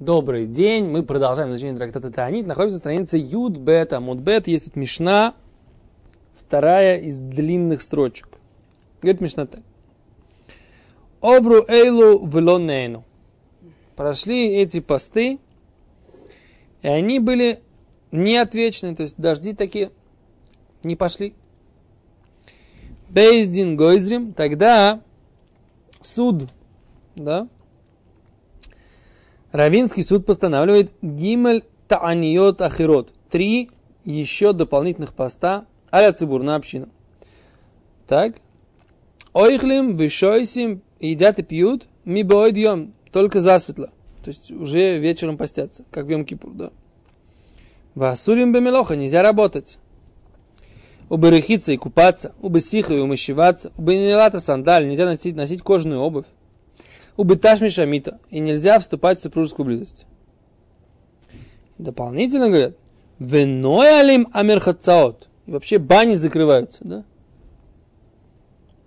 Добрый день, мы продолжаем изучение трактата Таанит. Находимся на странице Юд Бет Амуд Бет. Есть тут Мишна, вторая из длинных строчек. Говорит Мишна так. Обру Эйлу Велонейну. Прошли эти посты, и они были неотвечны, то есть дожди такие не пошли. Бейздин Гойзрим, тогда суд, да, Равинский суд постанавливает Гимель Тааниот Ахирот. Три еще дополнительных поста аля цибур на общину. Так. Ойхлим, вишойсим, едят и пьют, ми боидьем, только засветло. То есть уже вечером постятся, как в Йом-Кипур, да. Васурим бемелоха, нельзя работать. Уберехиться и купаться, убысиха и умощеваться, убенелата сандаль, нельзя носить, носить кожаную обувь убыташ мишамита, и нельзя вступать в супружескую близость. Дополнительно говорят, веной алим амерхацаот. И вообще бани закрываются, да?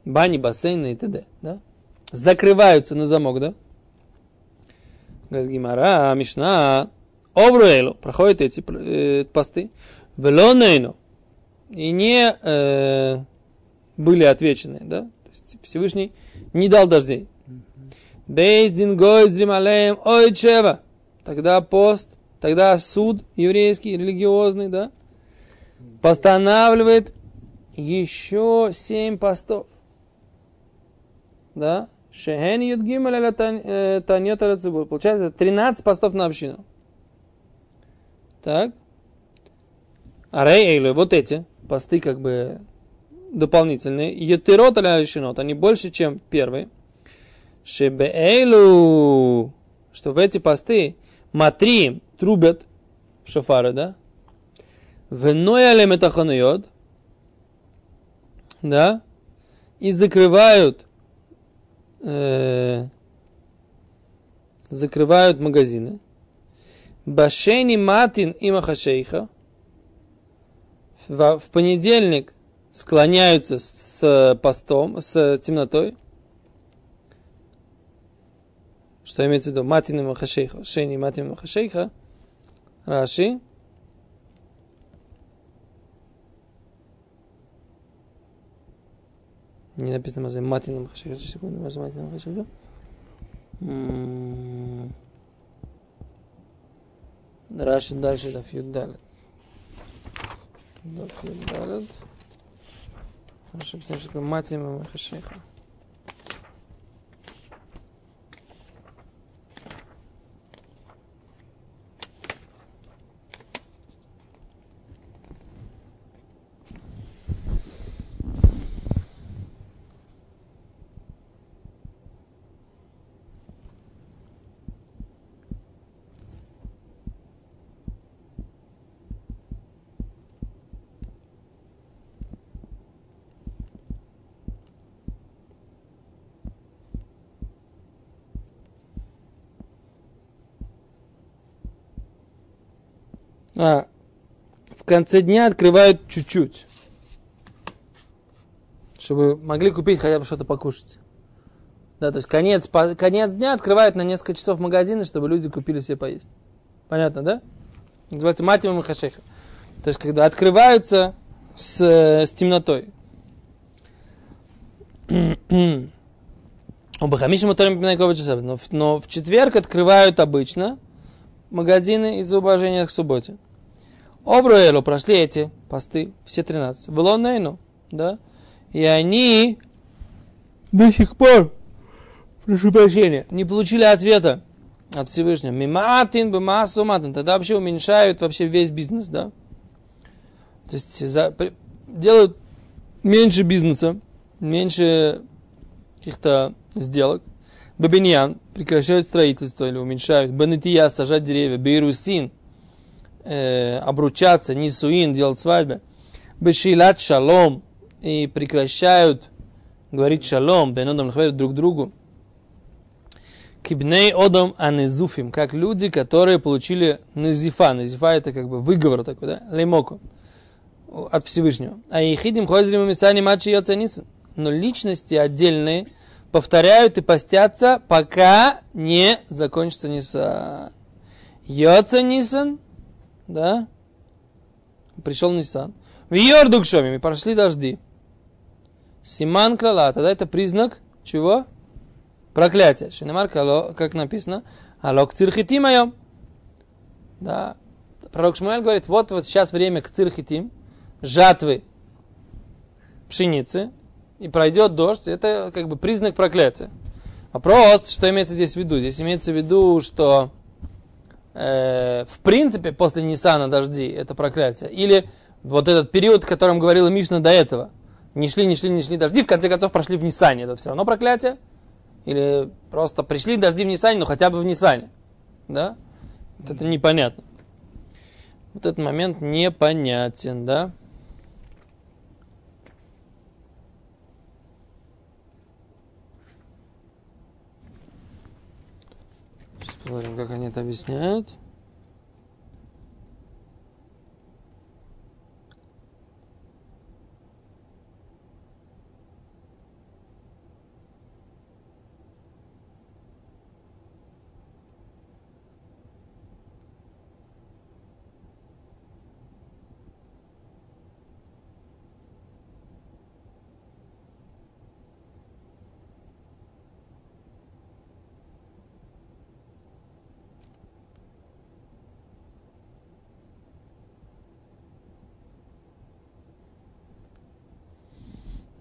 Бани, бассейны и т.д., да? Закрываются на замок, да? Говорит Гимара, Мишна, Обруэлу, проходят эти э, посты, Велонейну, и не э, были отвечены, да? То есть Всевышний не дал дождей. Бейздин гойзрим алеем ойчева. Тогда пост, тогда суд еврейский, религиозный, да, постанавливает еще семь постов. Да? Шехен таньет аля цибур. Получается 13 постов на общину. Так. А рей вот эти посты как бы дополнительные. Йотерот аля решенот, они больше, чем первые. Шебеэлу, что в эти посты матри трубят в шафары, да? Венояле метахануйод, да? И закрывают э, закрывают магазины. Башени матин и махашейха в понедельник склоняются с, с постом, с темнотой. Что имеется в виду? Матин Махашейха. Шейни Матин Махашейха. Раши. Не написано Мазай Матин Махашейха. Секунду, Мазай Матин Махашейха. Раши дальше до Фьюдалет. До Фьюдалет. Раши писать, что такое Матин Махашейха. А, в конце дня открывают чуть-чуть, чтобы могли купить хотя бы что-то покушать. Да, то есть конец, по, конец дня открывают на несколько часов магазины, чтобы люди купили себе поесть. Понятно, да? Называется матимом и хашеха. То есть, когда открываются с, с темнотой. Оба хамишим но, но в четверг открывают обычно магазины из-за уважения к субботе. Обруэлу прошли эти посты, все 13. Велонейну, да? И они до сих пор, прошу прощения, не получили ответа от Всевышнего. Миматин, бимасу матин. Тогда вообще уменьшают вообще весь бизнес, да? То есть за, при, делают меньше бизнеса, меньше каких-то сделок. Бабиньян прекращают строительство или уменьшают. Банетия сажать деревья. Бейрусин э, обручаться, нисуин, делать свадьбы, бешилат шалом, и прекращают говорить шалом, бенодом друг другу, кибней одом анезуфим, как люди, которые получили назифа. Назифа это как бы выговор такой, да, леймоку, от Всевышнего. А ехидим хозрим мисани мачи йоцанисан. Но личности отдельные повторяют и постятся, пока не закончится ниса. Йоца Нисан, да, пришел Нисан. В Йорду Кшомим, прошли дожди. Симан Крала, тогда это признак чего? Проклятие. Шинемар, как написано, алок цирхитим моем. Да. Пророк Шмуэль говорит, вот вот сейчас время к цирхитим, жатвы пшеницы, и пройдет дождь, это как бы признак проклятия. Вопрос, что имеется здесь в виду? Здесь имеется в виду, что э, в принципе после Нисана дожди это проклятие. Или вот этот период, о котором говорила Мишна до этого. Не шли, не шли, не шли дожди, в конце концов прошли в Нисане. Это все равно проклятие. Или просто пришли дожди в Нисане, но хотя бы в Нисане. Да? Вот это непонятно. Вот этот момент непонятен, да? Посмотрим, как они это объясняют.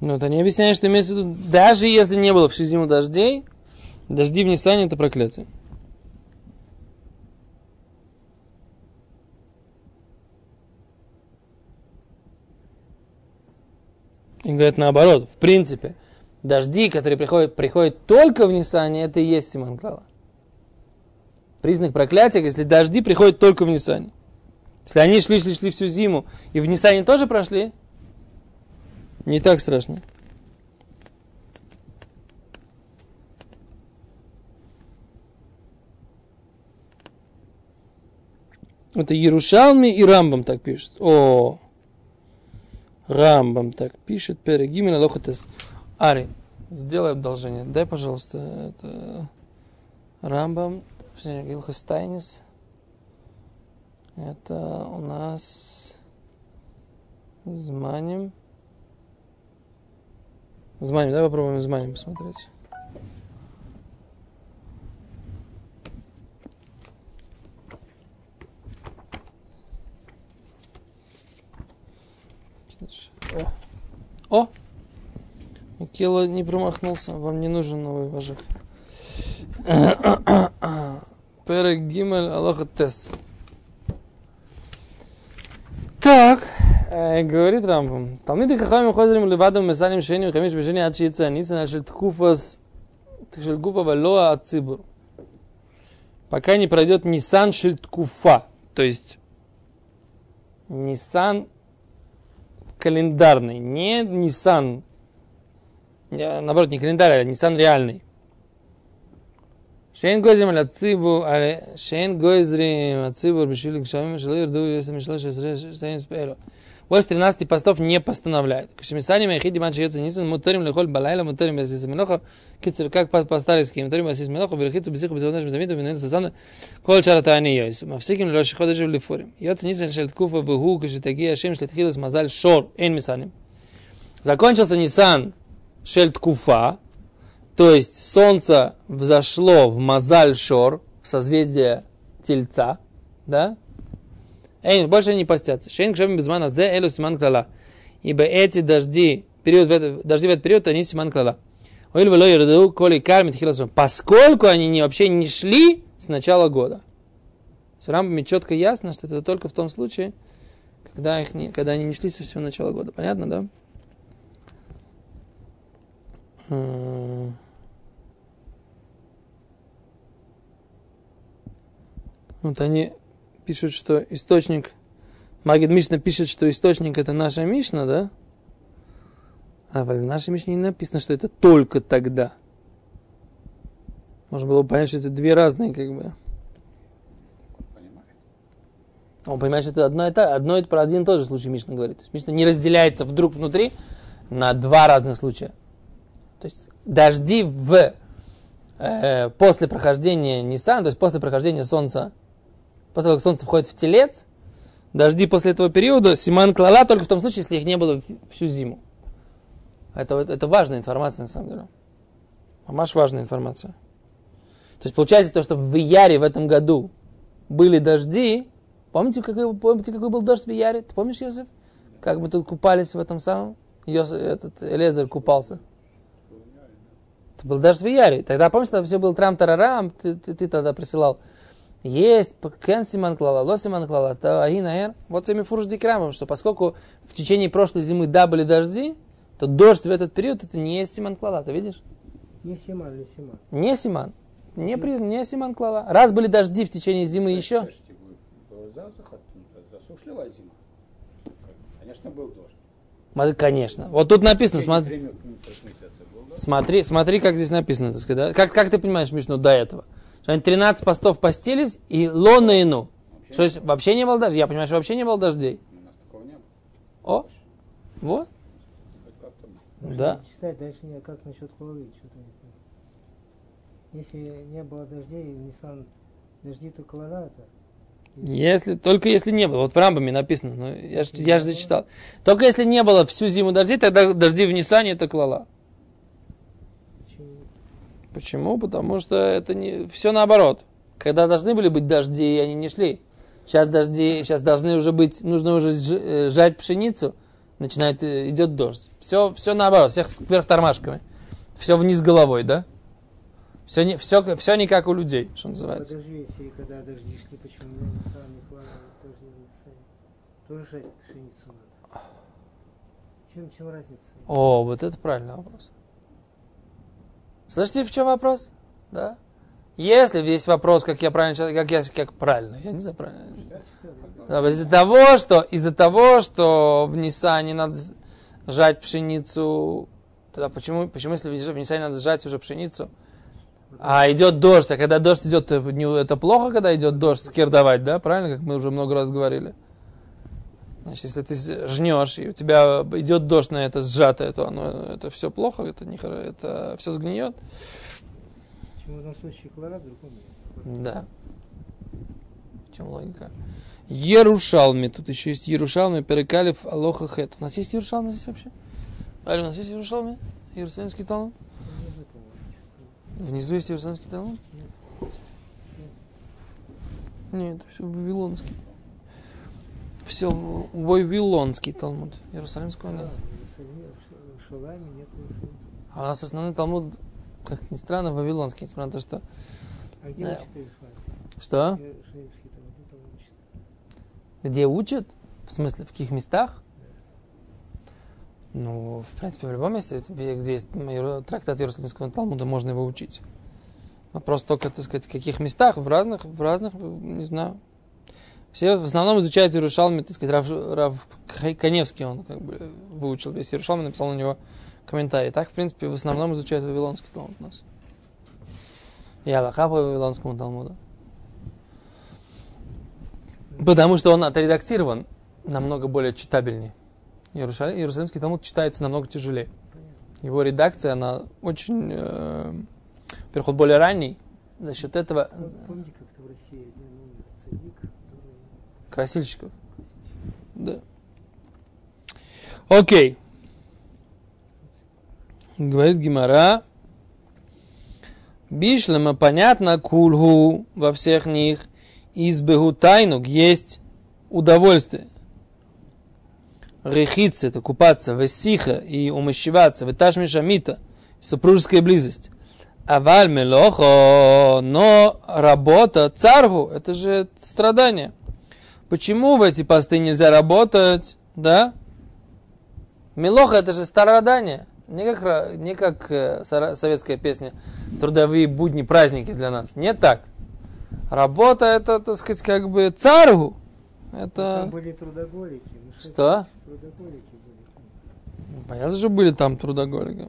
Но это не объясняет, что имеется в виду, даже если не было всю зиму дождей, дожди в Ниссане это проклятие. И говорят наоборот, в принципе, дожди, которые приходят, приходят только в Ниссане, это и есть Симон Клава. Признак проклятия, если дожди приходят только в Ниссане. Если они шли, шли, шли всю зиму, и в Ниссане тоже прошли, не так страшно. Это Ярушалми и Рамбам так пишет. О, Рамбам так пишет. Перегимина лохотес. Ари, сделай одолжение. Дай, пожалуйста, это Рамбам, Гилхастайнис. Это у нас Зманим. Зманим, давай попробуем зманим посмотреть. О! О! Микела не промахнулся, вам не нужен новый вожак. Перек Гимель Аллаха Тес. Так, אה, говорит Рамбам, תלמידי חכמים חוזרים לבדם מסלים שני וחמיש ושני עד שיצא הניסן של תקופס, של גוף אבל לא הציבור. Пока не пройдет Нисан Шильткуфа, то есть Нисан календарный, не Нисан, наоборот, не календарный, а Нисан реальный. שאין גוזרים על הציבור, שאין גוזרים הציבור בשביל גשמים שלא ירדו יוסף משלוש עשרה שתיים ספרו. Вось 13 постов не постановляют. Кашемисани Махиди Ман Шиется Нисан, Мутарим Лехоль Балайла, Мутарим Басис Миноха, Кицер, как по-старски, Мутарим Басис Миноха, Берхицу Бесиху Безавнаш Безамиту, Минуэн Сазана, Коль Чарата Ани Йойсу. Мавсиким Леши Ходажи в Лифурим. Йоца Нисан Шельт Куфа Бегу, Кашитаги Ашем Шлетхилас Мазаль Шор, Эн Мисаним. Закончился Нисан Шельт Куфа, то есть солнце взошло в Мазаль Шор, в созвездие Тельца, да, Эй, больше не постятся. Шейн кшем безмана зе элю симан клала. Ибо эти дожди, период, дожди в этот период, они симан клала. Оиль вело ерду коли кармит хиласом. Поскольку они не, вообще не шли с начала года. С рамбами четко ясно, что это только в том случае, когда, их не, когда они не шли со всего начала года. Понятно, да? Вот они пишут, что источник, Магид Мишна пишет, что источник это наша Мишна, да? А в нашей Мишне не написано, что это только тогда. Можно было бы понять, что это две разные, как бы. Он понимает, что это одно, это одно это про один и тот же случай Мишна говорит. То есть Мишна не разделяется вдруг внутри на два разных случая. То есть дожди в, э, после прохождения Нисан, то есть после прохождения Солнца после того, как солнце входит в телец, дожди после этого периода, симан клала только в том случае, если их не было всю зиму. Это, это важная информация, на самом деле. Маш важная информация. То есть получается то, что в Яре в этом году были дожди. Помните, какой, помните, какой был дождь в Яре? Ты помнишь, Йосиф? Как мы тут купались в этом самом? Йосиф, этот Элезер купался. Это был дождь в Яре. Тогда, помнишь, там все был трам-тарарам, ты, ты, ты тогда присылал. Есть кен симан клала, ло симан клала, то агинаэр. Вот всеми фурж дикрамом, что поскольку в течение прошлой зимы да были дожди, то дождь в этот период это не есть симан клала, ты видишь? Не симан или симан? Не симан. Не признан, не симан клала. Раз были дожди в течение зимы еще. Подожди, Было засуха, засушливая зима. Конечно, был дождь. Конечно. Вот тут написано, смотри, смотри, смотри, как здесь написано, так сказать, да? Как, как ты понимаешь, Мишну, до этого? Что они 13 постов постились и лона ину. Что есть, вообще не было дождей? Я понимаю, что вообще не было дождей. У нас такого не было. О, вот, Да. Читать дальше не как насчет что-то не понял. Если не было дождей, Nissan дожди, то клана это. если, только если не было. Вот в Рамбаме написано, ну, я же я ж зачитал. Только если не было всю зиму дождей, тогда дожди в Нисане это клала. Почему? Потому что это не все наоборот. Когда должны были быть дожди, они не шли. Сейчас дожди, сейчас должны уже быть, нужно уже э, жать пшеницу, начинает э, идет дождь. Все, все наоборот, всех вверх тормашками. Все вниз головой, да? Все не, все, все не как у людей, что называется. Подожди, если когда дожди шли, почему не клана, тоже не? Тоже жать пшеницу надо. Чем, чем разница? О, вот это правильный вопрос. Слышите, в чем вопрос? Да? Если есть вопрос, как я правильно, как я, как правильно, я не знаю правильно. Из-за того, что из-за того, что в Нисане надо жать пшеницу, тогда почему, почему если в Нисане надо жать уже пшеницу, а идет дождь, а когда дождь идет, это плохо, когда идет дождь, скирдовать, да, правильно, как мы уже много раз говорили. Значит, если ты жнешь, и у тебя идет дождь на это сжатое, то оно, это все плохо, это, не, это все сгниет. Почему в одном случае клана, в другом нет? Да. В чем логика? Ерушалми. Тут еще есть Ерушалми, Перекалев, Алоха Хет. У нас есть Ерушалми здесь вообще? Али, у нас есть Ерушалми? Иерусалимский Талмуд? По-моему. Внизу есть Иерусалимский Талмуд? Нет, все Вавилонский. Все Вавилонский Талмуд. Иерусалимского нет. А у нас основной Талмуд, как ни странно, Вавилонский, несмотря на то, что... А где Да. Что? Где учат? В смысле, в каких местах? Ну, в принципе, в любом месте, где есть трактат Иерусалимского Талмуда, можно его учить. Вопрос только, так сказать, в каких местах, в разных, в разных, не знаю. Все в основном изучают Иерушалми, так сказать, Рав, Рав Каневский, он как бы выучил весь Иерушалми, написал на него комментарий. Так, в принципе, в основном изучают Вавилонский Талмуд у нас. И Аллаха по Вавилонскому Талмуду. Потому что он отредактирован намного более читабельнее. Иерушалим, Иерусалимский Талмуд читается намного тяжелее. Его редакция, она очень, э, во-первых, он более ранний. За счет этого Пом- Помните, как-то в России один умер цадик. Красильщиков. Да. Окей. Говорит Гимара. Бишлема, понятно, кульгу во всех них. Избегу тайнук есть удовольствие. Рехица, это купаться, весиха и умощеваться, веташ мишамита, супружеская близость. Аваль мелохо, но работа, царгу, это же страдание. Почему в эти посты нельзя работать, да? Мелоха это же страдание. Не как, не как э, советская песня «Трудовые будни, праздники для нас». Не так. Работа это, так сказать, как бы царгу. Там Это... были трудоголики. ну Что? Трудоголики были. Понятно же были там трудоголики.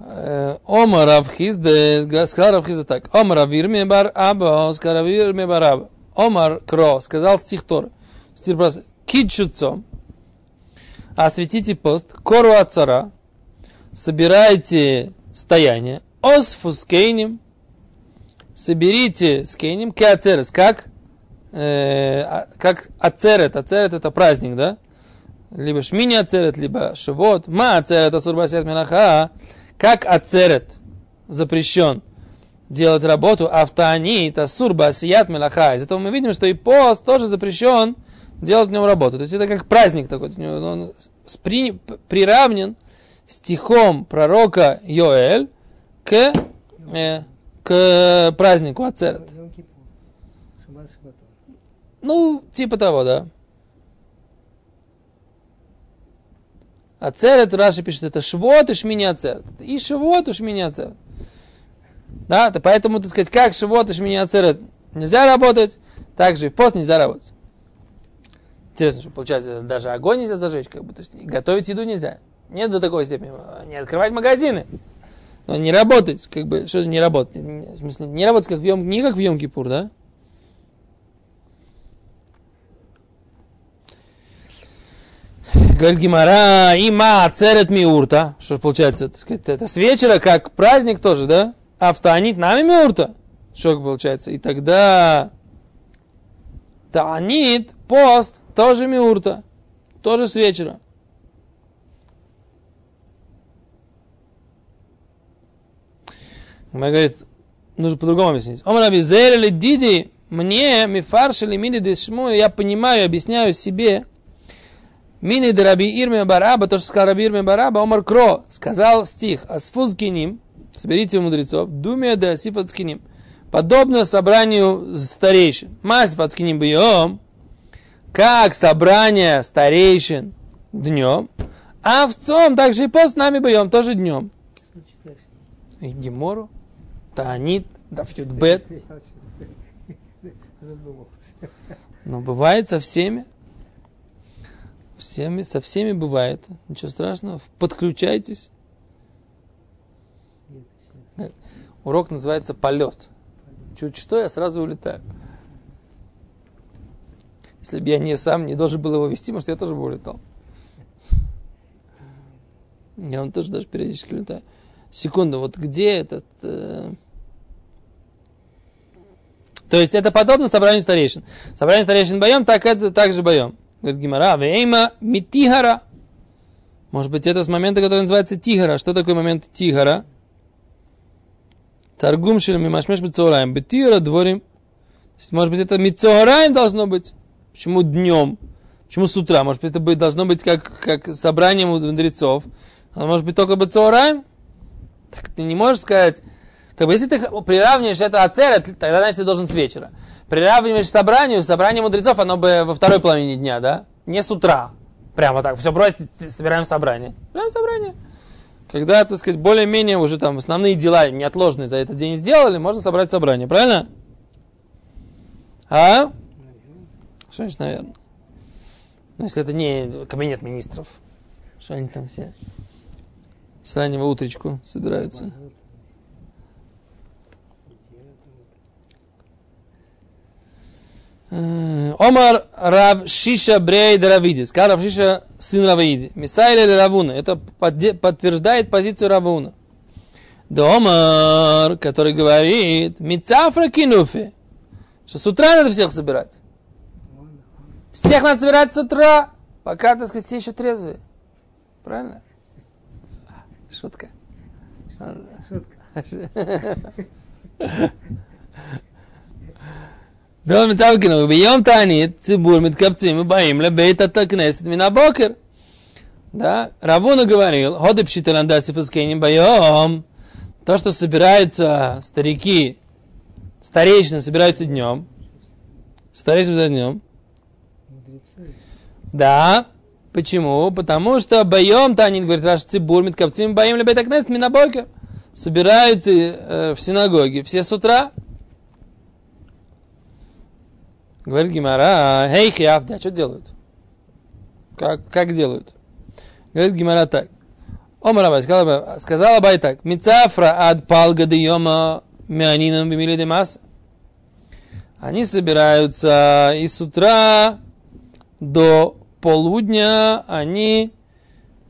Э, Омар Равхизде, сказал Равхизде так. Омар Авирме бар Аба, сказал Авирме бар Аба. Омар Кро, сказал стих Тора. Стих просто. Кичуцом. Осветите пост. Кору от цара. Собирайте стояние. Ос фускейним. Соберите скейним. Кеацерес. Как? э, а- как ацерет. Ацерет это праздник, да? Либо шмини ацерет, либо шивот. Ма ацерет асур басиат минаха. Как ацерет запрещен делать работу, а в таанит асур басият мелаха. Из этого мы видим, что и пост тоже запрещен делать в нем работу. То есть это как праздник такой. Он спри- приравнен стихом пророка Йоэль к, э, к празднику Ацерет. Ну, типа того, да. Ацерет, Раши пишет, это швот и шмини ацерет. И швот и шмини ацерет. Да, то поэтому, так сказать, как швот и шмини ацерет нельзя работать, так же и в пост нельзя работать. Интересно, что получается, даже огонь нельзя зажечь, как бы, то есть готовить еду нельзя. Нет до такой степени. Не открывать магазины. Но не работать, как бы, что же не работать? В смысле, не работать как в Йом, не как в Йом Кипур, да? Говорит Гимара, има церет миурта. Что ж получается, так сказать, это с вечера, как праздник тоже, да? А в таанит нами миурта. Что получается? И тогда таанит, пост, тоже миурта. Тоже с вечера. Гимара говорит, нужно по-другому объяснить. Омар Абизер или Диди, мне, мифарш или мини дешму, я понимаю, объясняю себе, Мини Раби Ирме Бараба, то, что сказал Раби Ирме Бараба, Омар Кро сказал стих, Асфуз киним, соберите мудрецов, Думия де Асифат скиним, подобно собранию старейшин. Масифат скиним бьем, как собрание старейшин днем, а в цом также и пост нами бьем, тоже днем. И Гемору, Таанит, Дафьютбет, но бывает со всеми. Всеми, со всеми бывает. Ничего страшного. Подключайтесь. Нет, Урок называется полет. Чуть что, я сразу улетаю. Если бы я не сам не должен был его вести, может, я тоже бы улетал. Я вам тоже даже периодически летаю. Секунду, вот где этот... э, То есть это подобно собранию старейшин. Собрание старейшин боем, так это также боем. Говорит Гимара, вейма митихара. Может быть, это с момента, который называется тигара. Что такое момент тигара? Торгум шелем мимашмеш бецораем. Бетира дворим. То есть, может быть, это мицораем должно быть. Почему днем? Почему с утра? Может быть, это должно быть как, как собрание мудрецов. А может быть, только бецораем? Так ты не можешь сказать... Как бы, если ты приравниваешь это ацерет, тогда, значит, ты должен с вечера. Приравниваешь собранию, собрание мудрецов, оно бы во второй половине дня, да? Не с утра. Прямо так, все бросить, собираем собрание. Собираем собрание. Когда, так сказать, более-менее уже там основные дела неотложные за этот день сделали, можно собрать собрание, правильно? А? Что значит, наверное? Ну, если это не кабинет министров. Что они там все с раннего утречку собираются. Э, Омар Рав Шиша Брей Равиди. Сказал Рав Шиша сын Равиди. Мисайля или Равуна. Это подтверждает позицию Равуна. Да Омар, который говорит, Мицафра кинуфи. Что с утра надо всех собирать. Всех надо собирать с утра, пока, так сказать, все еще трезвые. Правильно? Шутка. Да, מצב ביום תענית ציבור מתקבצים ובאים לבית הכנסת מן הבוקר. Да, Равуна говорил, ходы пшиталандасиф из Кеним боем. То, что собираются старики, старейшины собираются днем. Старейшины собираются днем. Мудрецы. Да. Почему? Потому что боем Танит, говорит, Раш Цибур, Миткапцим, боем ли Бетакнест, Минабокер. Собираются э, в синагоге все с утра. Говорит Гимара, эй, хиавди, а что делают? Как, как делают? Говорит Гимара так. Омар Абай, сказал Абай, сказал Абай так. Мицафра ад палга йома мианинам бимили де мас. Они собираются и с утра до полудня они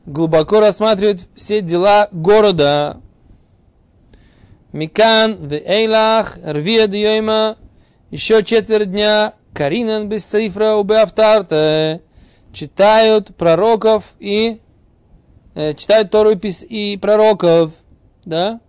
глубоко рассматривают все дела города. Микан, в Эйлах, Рвия Дьойма, еще четверть дня, Каринан без сейфра убеавтарте. Читают пророков и э, читают Тору и, пророков. Да?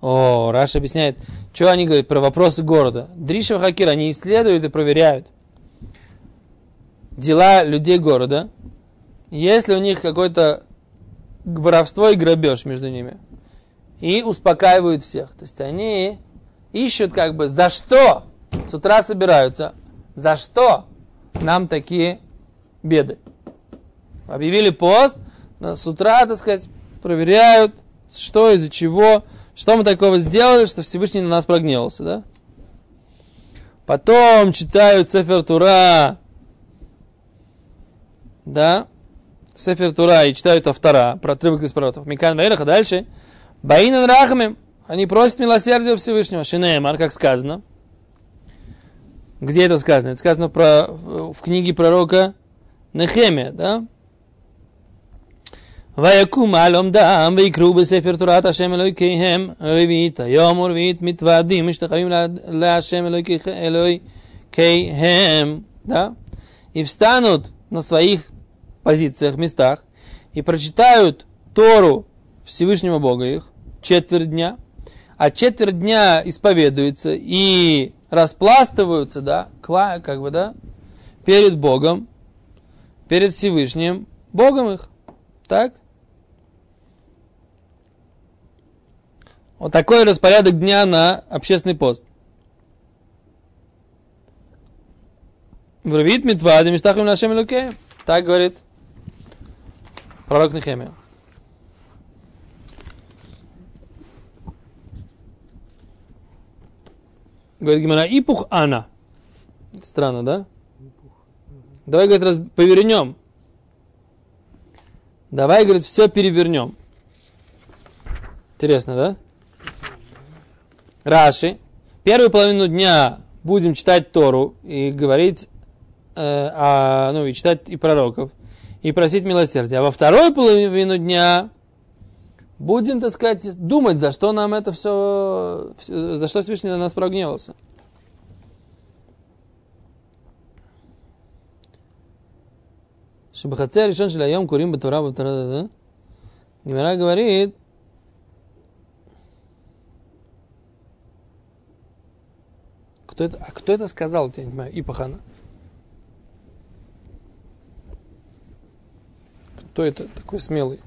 О, Раша объясняет, что они говорят про вопросы города. Дриша Хакир, они исследуют и проверяют дела людей города. Если у них какое-то воровство и грабеж между ними. И успокаивают всех. То есть они ищут как бы за что с утра собираются. За что нам такие беды. Объявили пост, с утра, так сказать, проверяют, что из-за чего, что мы такого сделали, что Всевышний на нас прогневался, да? Потом читают Сефер Тура, да, Сефер Тура и читают автора, про отрывок из пророков. Микан Вейрах, а дальше. Баинан Рахамим, они просят милосердия Всевышнего. Шинеемар, как сказано. Где это сказано? Это сказано про, в книге пророка Нехемия, да? ויקום על עומדם ויקראו בספר תורת השם אלוהיכיהם רביעית היום ורביעית מתוועדים משתחווים להשם אלוהיכיהם да? и встанут на своих позициях, местах и прочитают Тору Всевышнего Бога их четверть дня, а четверть дня исповедуются и распластываются, да, кла, как бы, да, перед Богом, перед Всевышним Богом их. Так? Вот такой распорядок дня на общественный пост. Вравит митвады мистахим нашем луке. Так говорит пророк Нехемия. Говорит Гимара, ипух ана. Странно, да? Давай, говорит, раз, повернем. Давай, говорит, все перевернем. Интересно, да? Раши. Первую половину дня будем читать Тору и говорить, э, о, ну и читать и пророков, и просить милосердия. А во второй половину дня будем, так сказать, думать, за что нам это все, за что Всевышний на нас прогневался. Шабахаце решен шляем курим батура батура. Гимера говорит, кто это, а кто это сказал, я не понимаю, Ипахана? Кто это такой смелый?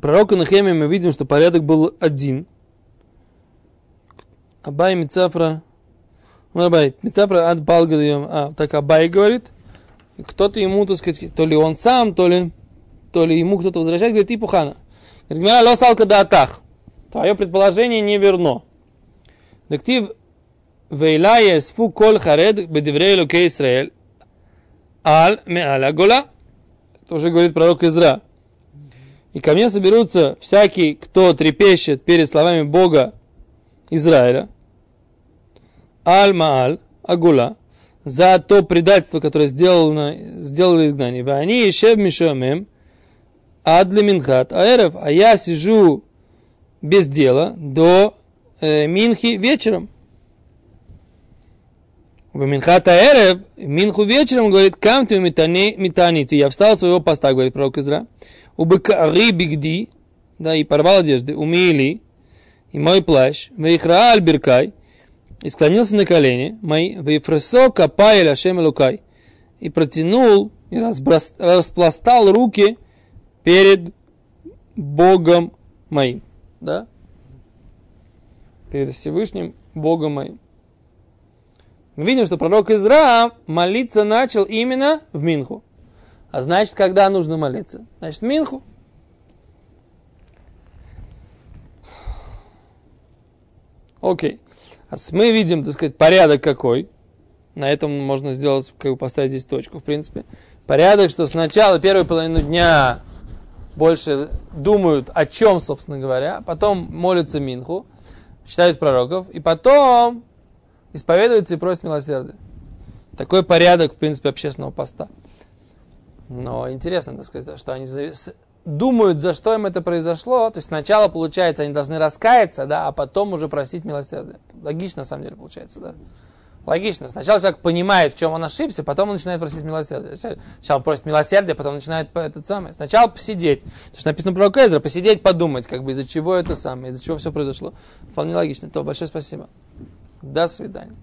Пророка Нахемия мы видим, что порядок был один. Абай Мицафра. Абай Мицафра от. А, так Абай говорит. Кто-то ему, так сказать, то ли он сам, то ли, то ли ему кто-то возвращает, говорит, и Пухана. Говорит, меня лосалка да атах. Твое предположение не верно. Дектив Вейла есфу кол харед бедеврей луке Исраэль аль меаля гола. Это уже говорит пророк Изра. И ко мне соберутся всякий, кто трепещет перед словами Бога Израиля. Аль-Мааль, Агула, за то предательство, которое сделано, сделали изгнание. Они еще мишомем, адли минхат аэров, а я сижу без дела до э, минхи вечером. В Минхат Аэрев, Минху вечером, говорит, кам ты метани, я встал своего поста, говорит пророк Изра. Убыкари бигди, да, и порвал одежды, умили, и мой плащ, вейхра альбиркай, и склонился на колени, мои, вейфресо капай ляшем лукай, и протянул, и разброс, распластал руки перед Богом моим, да, перед Всевышним Богом моим. Мы видим, что пророк Изра молиться начал именно в Минху. А значит, когда нужно молиться? Значит, в Минху. Окей. А мы видим, так сказать, порядок какой. На этом можно сделать, как бы поставить здесь точку, в принципе. Порядок, что сначала первую половину дня больше думают о чем, собственно говоря, потом молятся Минху, читают пророков, и потом исповедуются и просят милосердия. Такой порядок, в принципе, общественного поста. Но интересно, так сказать, что они думают, за что им это произошло. То есть сначала, получается, они должны раскаяться, да, а потом уже просить милосердия. Логично, на самом деле, получается, да. Логично. Сначала человек понимает, в чем он ошибся, потом он начинает просить милосердия. Сначала просит милосердия, потом начинает по- этот самый. Сначала посидеть. То, что написано про Кезра, посидеть, подумать, как бы из-за чего это самое, из-за чего все произошло. Вполне логично. То большое спасибо. До свидания.